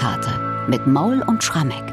Kantate mit Maul und Schrammeck.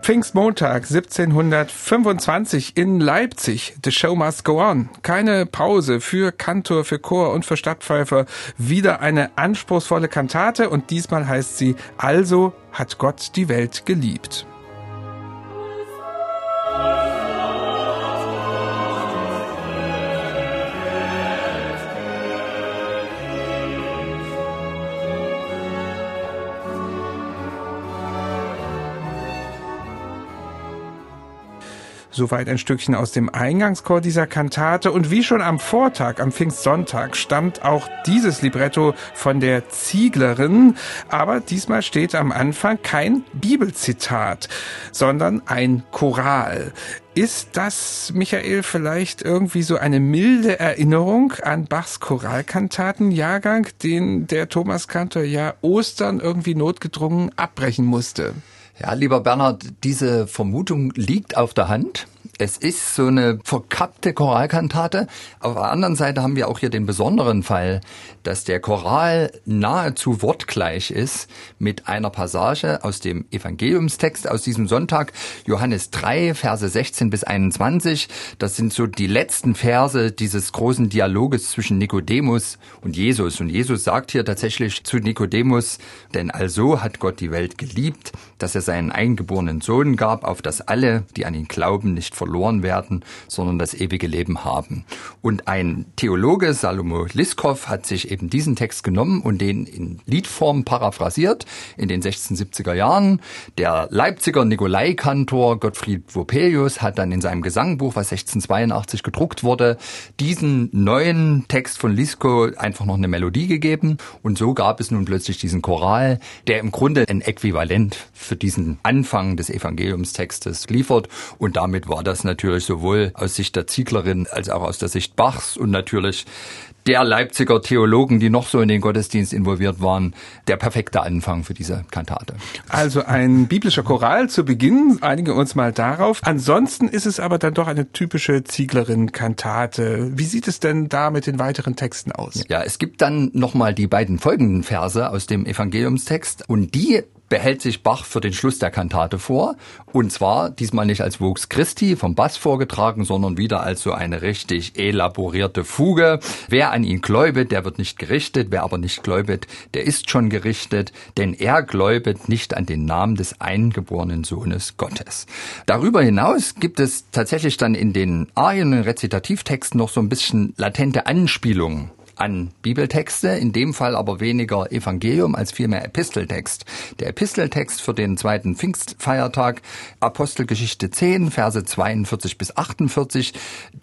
Pfingstmontag 1725 in Leipzig. The Show Must Go On. Keine Pause für Kantor, für Chor und für Stadtpfeifer. Wieder eine anspruchsvolle Kantate und diesmal heißt sie Also hat Gott die Welt geliebt. Soweit ein Stückchen aus dem Eingangschor dieser Kantate. Und wie schon am Vortag, am Pfingstsonntag, stammt auch dieses Libretto von der Zieglerin. Aber diesmal steht am Anfang kein Bibelzitat, sondern ein Choral. Ist das, Michael, vielleicht irgendwie so eine milde Erinnerung an Bachs Choralkantatenjahrgang, den der Thomas Kantor ja Ostern irgendwie notgedrungen abbrechen musste? Ja, lieber Bernhard, diese Vermutung liegt auf der Hand. Es ist so eine verkappte Choralkantate. Auf der anderen Seite haben wir auch hier den besonderen Fall, dass der Choral nahezu wortgleich ist mit einer Passage aus dem Evangeliumstext aus diesem Sonntag, Johannes 3, Verse 16 bis 21. Das sind so die letzten Verse dieses großen Dialoges zwischen Nikodemus und Jesus. Und Jesus sagt hier tatsächlich zu Nikodemus, denn also hat Gott die Welt geliebt, dass er seinen eingeborenen Sohn gab, auf dass alle, die an ihn glauben, nicht verloren werden, sondern das ewige Leben haben. Und ein Theologe, Salomo Liskov, hat sich eben diesen Text genommen und den in Liedform paraphrasiert in den 1670er Jahren. Der Leipziger Nikolaikantor Gottfried Vopelius hat dann in seinem Gesangbuch, was 1682 gedruckt wurde, diesen neuen Text von Lisko einfach noch eine Melodie gegeben. Und so gab es nun plötzlich diesen Choral, der im Grunde ein Äquivalent für diesen Anfang des Evangeliumstextes liefert. Und damit war das natürlich sowohl aus Sicht der Zieglerin als auch aus der Sicht Bachs und natürlich der Leipziger Theologen, die noch so in den Gottesdienst involviert waren, der perfekte Anfang für diese Kantate. Also ein biblischer Choral zu Beginn, einigen uns mal darauf. Ansonsten ist es aber dann doch eine typische Zieglerin-Kantate. Wie sieht es denn da mit den weiteren Texten aus? Ja, es gibt dann nochmal die beiden folgenden Verse aus dem Evangeliumstext und die behält sich Bach für den Schluss der Kantate vor. Und zwar diesmal nicht als Vox Christi vom Bass vorgetragen, sondern wieder als so eine richtig elaborierte Fuge. Wer an ihn gläubet, der wird nicht gerichtet. Wer aber nicht gläubet, der ist schon gerichtet. Denn er gläubet nicht an den Namen des eingeborenen Sohnes Gottes. Darüber hinaus gibt es tatsächlich dann in den Arien und Rezitativtexten noch so ein bisschen latente Anspielungen an Bibeltexte, in dem Fall aber weniger Evangelium als vielmehr Episteltext. Der Episteltext für den zweiten Pfingstfeiertag, Apostelgeschichte 10, Verse 42 bis 48,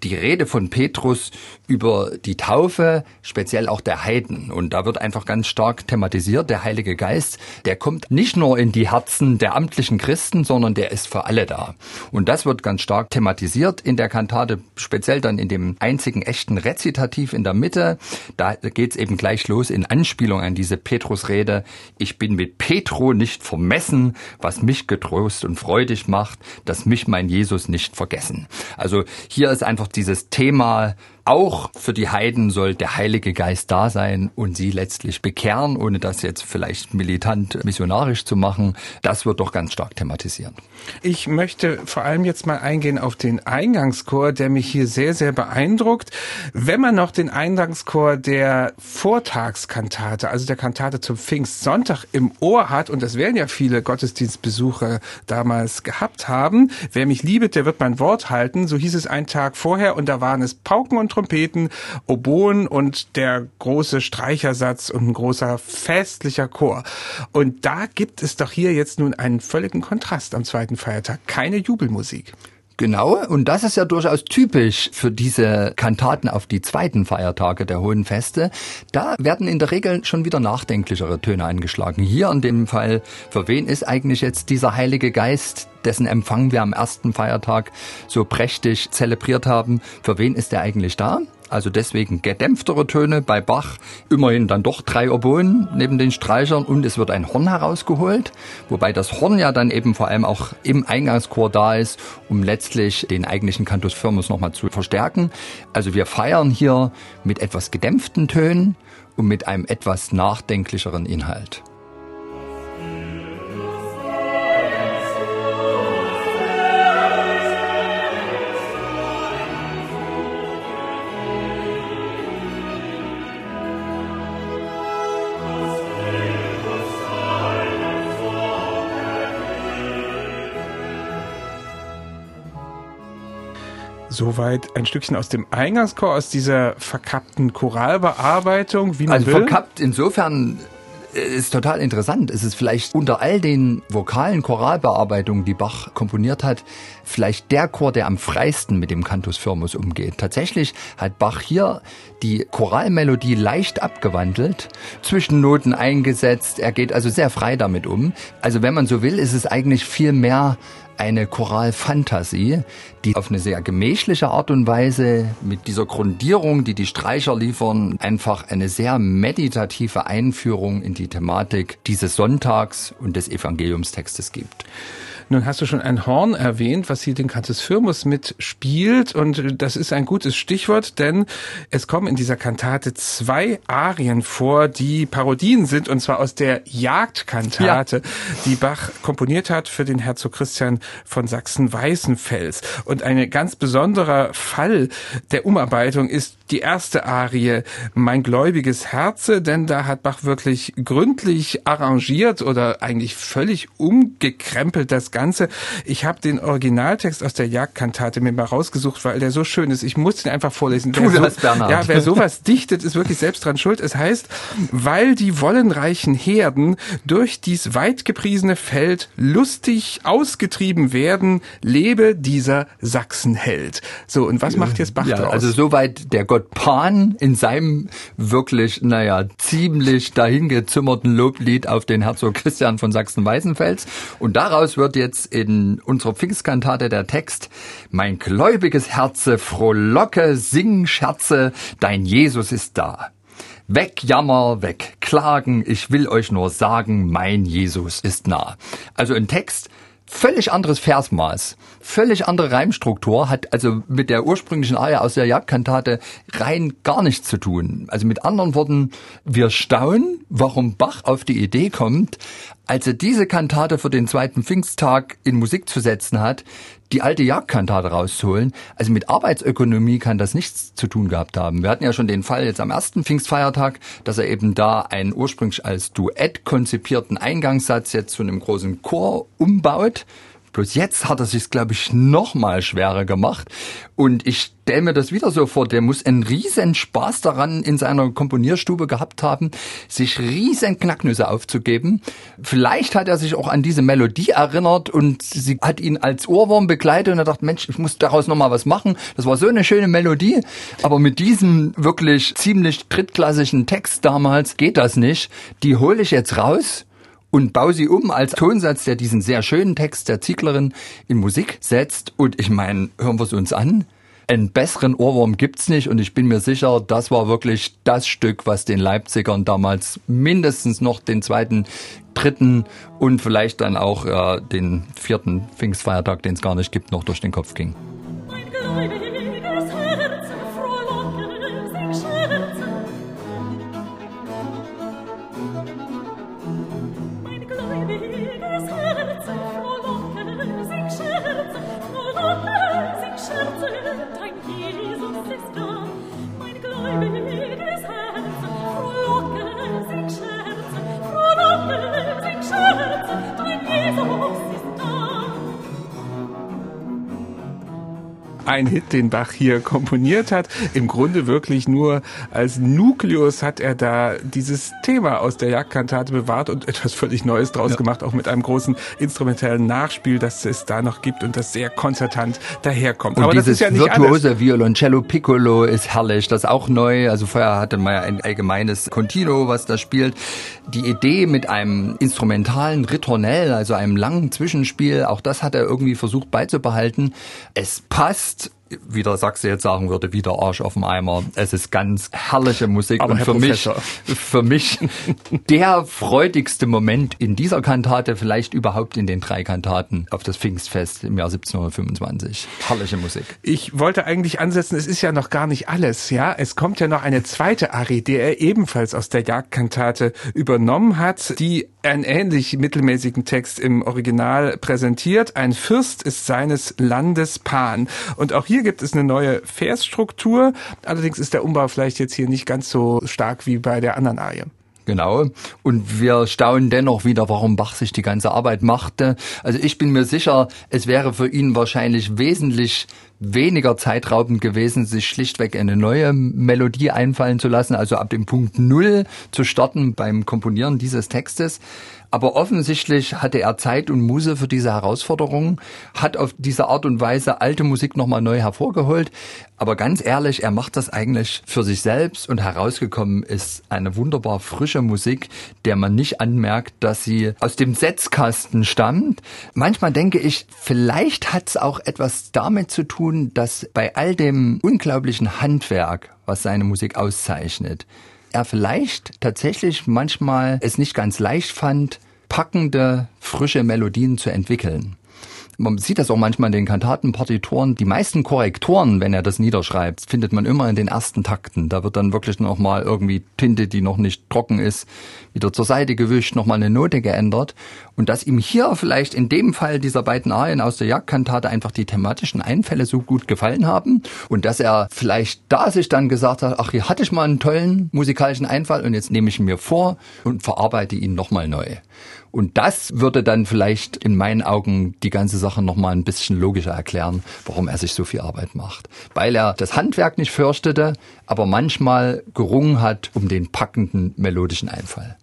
die Rede von Petrus über die Taufe, speziell auch der Heiden. Und da wird einfach ganz stark thematisiert, der Heilige Geist, der kommt nicht nur in die Herzen der amtlichen Christen, sondern der ist für alle da. Und das wird ganz stark thematisiert in der Kantate, speziell dann in dem einzigen echten Rezitativ in der Mitte. Da geht's eben gleich los in Anspielung an diese Petrusrede. Ich bin mit Petro nicht vermessen, was mich getrost und freudig macht, dass mich mein Jesus nicht vergessen. Also hier ist einfach dieses Thema auch für die Heiden soll der Heilige Geist da sein und sie letztlich bekehren, ohne das jetzt vielleicht militant missionarisch zu machen. Das wird doch ganz stark thematisiert. Ich möchte vor allem jetzt mal eingehen auf den Eingangschor, der mich hier sehr, sehr beeindruckt. Wenn man noch den Eingangschor der Vortagskantate, also der Kantate zum Pfingstsonntag im Ohr hat, und das werden ja viele Gottesdienstbesucher damals gehabt haben, wer mich liebet, der wird mein Wort halten, so hieß es einen Tag vorher, und da waren es Pauken und Trompeten, Oboen und der große Streichersatz und ein großer festlicher Chor. Und da gibt es doch hier jetzt nun einen völligen Kontrast am zweiten Feiertag. Keine Jubelmusik. Genau, und das ist ja durchaus typisch für diese Kantaten auf die zweiten Feiertage der Hohen Feste. Da werden in der Regel schon wieder nachdenklichere Töne angeschlagen. Hier in dem Fall, für wen ist eigentlich jetzt dieser Heilige Geist, dessen Empfang wir am ersten Feiertag so prächtig zelebriert haben, für wen ist er eigentlich da? Also deswegen gedämpftere Töne bei Bach, immerhin dann doch drei Oboen neben den Streichern und es wird ein Horn herausgeholt, wobei das Horn ja dann eben vor allem auch im Eingangschor da ist, um letztlich den eigentlichen Cantus Firmus nochmal zu verstärken. Also wir feiern hier mit etwas gedämpften Tönen und mit einem etwas nachdenklicheren Inhalt. Soweit ein Stückchen aus dem Eingangschor, aus dieser verkappten Choralbearbeitung, wie man also will. verkappt insofern ist total interessant. Es ist vielleicht unter all den vokalen Choralbearbeitungen, die Bach komponiert hat, vielleicht der Chor, der am freisten mit dem Cantus Firmus umgeht. Tatsächlich hat Bach hier die Choralmelodie leicht abgewandelt, Zwischennoten eingesetzt. Er geht also sehr frei damit um. Also wenn man so will, ist es eigentlich viel mehr eine Choralfantasie, die auf eine sehr gemächliche Art und Weise mit dieser Grundierung, die die Streicher liefern, einfach eine sehr meditative Einführung in die Thematik dieses Sonntags und des Evangeliumstextes gibt. Nun hast du schon ein Horn erwähnt, was hier den Cantus Firmus mitspielt und das ist ein gutes Stichwort, denn es kommen in dieser Kantate zwei Arien vor, die Parodien sind und zwar aus der Jagdkantate, ja. die Bach komponiert hat für den Herzog Christian von Sachsen-Weißenfels. Und ein ganz besonderer Fall der Umarbeitung ist die erste Arie, Mein gläubiges Herze, denn da hat Bach wirklich gründlich arrangiert oder eigentlich völlig umgekrempelt das Ganze. Ich habe den Originaltext aus der Jagdkantate mir mal rausgesucht, weil der so schön ist. Ich muss den einfach vorlesen. Tu wer das, so, Bernhard. Ja, wer sowas dichtet, ist wirklich selbst dran schuld. Es heißt, weil die wollenreichen Herden durch dies weit gepriesene Feld lustig ausgetrieben werden, lebe dieser Sachsenheld. So, und was macht jetzt Bach ja, draus? Also soweit der Gott Gott Pan in seinem wirklich, naja, ziemlich dahingezimmerten Loblied auf den Herzog Christian von Sachsen-Weißenfels. Und daraus wird jetzt in unserer Pfingstkantate der Text, mein gläubiges Herze, frohlocke, sing, scherze, dein Jesus ist da. Weg Jammer, weg Klagen, ich will euch nur sagen, mein Jesus ist nah. Also ein Text, völlig anderes Versmaß, völlig andere Reimstruktur, hat also mit der ursprünglichen Arie aus der Jagdkantate rein gar nichts zu tun. Also mit anderen Worten, wir staunen, warum Bach auf die Idee kommt, als er diese Kantate für den zweiten Pfingsttag in Musik zu setzen hat, die alte Jagdkantate rauszuholen. Also mit Arbeitsökonomie kann das nichts zu tun gehabt haben. Wir hatten ja schon den Fall jetzt am ersten Pfingstfeiertag, dass er eben da einen ursprünglich als Duett konzipierten Eingangssatz jetzt zu einem großen Chor umbaut Bloß jetzt hat er sich, glaube ich, noch mal schwerer gemacht. Und ich stelle mir das wieder so vor, der muss einen riesen Spaß daran in seiner Komponierstube gehabt haben, sich riesen Knacknüsse aufzugeben. Vielleicht hat er sich auch an diese Melodie erinnert und sie hat ihn als Ohrwurm begleitet und er dachte, Mensch, ich muss daraus noch mal was machen. Das war so eine schöne Melodie. Aber mit diesem wirklich ziemlich drittklassigen Text damals geht das nicht. Die hole ich jetzt raus und baue sie um als Tonsatz, der diesen sehr schönen Text der Zieglerin in Musik setzt. Und ich meine, hören wir es uns an. Einen besseren Ohrwurm gibt's nicht und ich bin mir sicher, das war wirklich das Stück, was den Leipzigern damals mindestens noch den zweiten, dritten und vielleicht dann auch äh, den vierten Pfingstfeiertag, den es gar nicht gibt, noch durch den Kopf ging. Ein Hit, den Bach hier komponiert hat. Im Grunde wirklich nur als Nukleus hat er da dieses Thema aus der Jagdkantate bewahrt und etwas völlig Neues draus ja. gemacht, auch mit einem großen instrumentellen Nachspiel, das es da noch gibt und das sehr konzertant daherkommt. Und Aber dieses das ist ja nicht virtuose alles. Violoncello Piccolo ist herrlich, das ist auch neu. Also vorher hatte man ja ein allgemeines Continuo, was da spielt. Die Idee mit einem instrumentalen Ritornell, also einem langen Zwischenspiel, auch das hat er irgendwie versucht beizubehalten. Es passt wie der Sachse jetzt sagen würde, wieder Arsch auf dem Eimer. Es ist ganz herrliche Musik Aber und für mich, für mich der freudigste Moment in dieser Kantate, vielleicht überhaupt in den drei Kantaten auf das Pfingstfest im Jahr 1725. Herrliche Musik. Ich wollte eigentlich ansetzen, es ist ja noch gar nicht alles, ja. Es kommt ja noch eine zweite Arie, die er ebenfalls aus der Jagdkantate übernommen hat, die einen ähnlich mittelmäßigen Text im Original präsentiert. Ein Fürst ist seines Landes Pan. Und auch hier gibt es eine neue Versstruktur. Allerdings ist der Umbau vielleicht jetzt hier nicht ganz so stark wie bei der anderen Arie. Genau. Und wir staunen dennoch wieder, warum Bach sich die ganze Arbeit machte. Also ich bin mir sicher, es wäre für ihn wahrscheinlich wesentlich weniger zeitraubend gewesen, sich schlichtweg eine neue Melodie einfallen zu lassen, also ab dem Punkt Null zu starten beim Komponieren dieses Textes. Aber offensichtlich hatte er Zeit und Muse für diese Herausforderung, hat auf diese Art und Weise alte Musik nochmal neu hervorgeholt. Aber ganz ehrlich, er macht das eigentlich für sich selbst und herausgekommen ist eine wunderbar frische Musik, der man nicht anmerkt, dass sie aus dem Setzkasten stammt. Manchmal denke ich, vielleicht hat es auch etwas damit zu tun, dass bei all dem unglaublichen Handwerk, was seine Musik auszeichnet, er vielleicht tatsächlich manchmal es nicht ganz leicht fand, packende, frische Melodien zu entwickeln. Man sieht das auch manchmal in den Kantatenpartituren. Die meisten Korrektoren, wenn er das niederschreibt, findet man immer in den ersten Takten. Da wird dann wirklich noch mal irgendwie Tinte, die noch nicht trocken ist, wieder zur Seite gewischt, noch mal eine Note geändert. Und dass ihm hier vielleicht in dem Fall dieser beiden Arien aus der Jagdkantate einfach die thematischen Einfälle so gut gefallen haben und dass er vielleicht da sich dann gesagt hat, ach, hier hatte ich mal einen tollen musikalischen Einfall und jetzt nehme ich ihn mir vor und verarbeite ihn noch mal neu. Und das würde dann vielleicht in meinen Augen die ganze Sache nochmal ein bisschen logischer erklären, warum er sich so viel Arbeit macht. Weil er das Handwerk nicht fürchtete, aber manchmal gerungen hat um den packenden melodischen Einfall.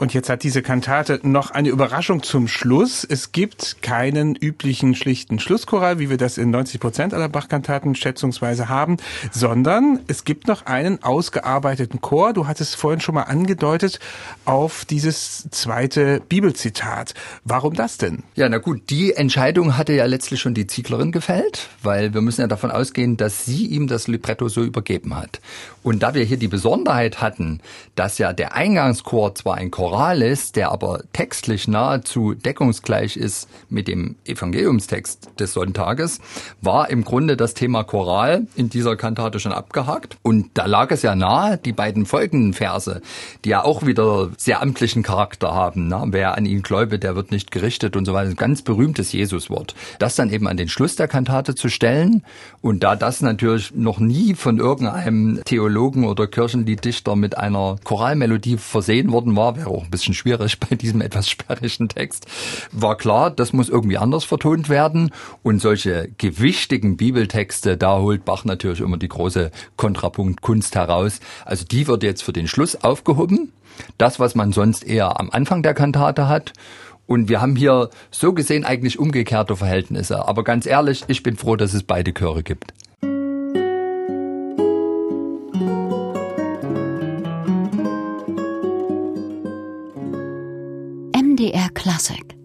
Und jetzt hat diese Kantate noch eine Überraschung zum Schluss. Es gibt keinen üblichen schlichten Schlusschoral, wie wir das in 90 Prozent aller Bach-Kantaten schätzungsweise haben, sondern es gibt noch einen ausgearbeiteten Chor. Du hattest vorhin schon mal angedeutet auf dieses zweite Bibelzitat. Warum das denn? Ja, na gut, die Entscheidung hatte ja letztlich schon die Zieglerin gefällt, weil wir müssen ja davon ausgehen, dass sie ihm das Libretto so übergeben hat. Und da wir hier die Besonderheit hatten, dass ja der Eingangschor zwar ein Chor Choral ist, der aber textlich nahezu deckungsgleich ist mit dem Evangeliumstext des Sonntages, war im Grunde das Thema Choral in dieser Kantate schon abgehakt. Und da lag es ja nahe, die beiden folgenden Verse, die ja auch wieder sehr amtlichen Charakter haben. Na, wer an ihn gläube, der wird nicht gerichtet und so weiter. Ein ganz berühmtes Jesuswort. Das dann eben an den Schluss der Kantate zu stellen. Und da das natürlich noch nie von irgendeinem Theologen oder Kirchenlieddichter mit einer Choralmelodie versehen worden war, wäre auch ein bisschen schwierig bei diesem etwas sperrigen Text, war klar, das muss irgendwie anders vertont werden. Und solche gewichtigen Bibeltexte, da holt Bach natürlich immer die große Kontrapunktkunst heraus. Also die wird jetzt für den Schluss aufgehoben. Das, was man sonst eher am Anfang der Kantate hat. Und wir haben hier so gesehen eigentlich umgekehrte Verhältnisse. Aber ganz ehrlich, ich bin froh, dass es beide Chöre gibt. Classic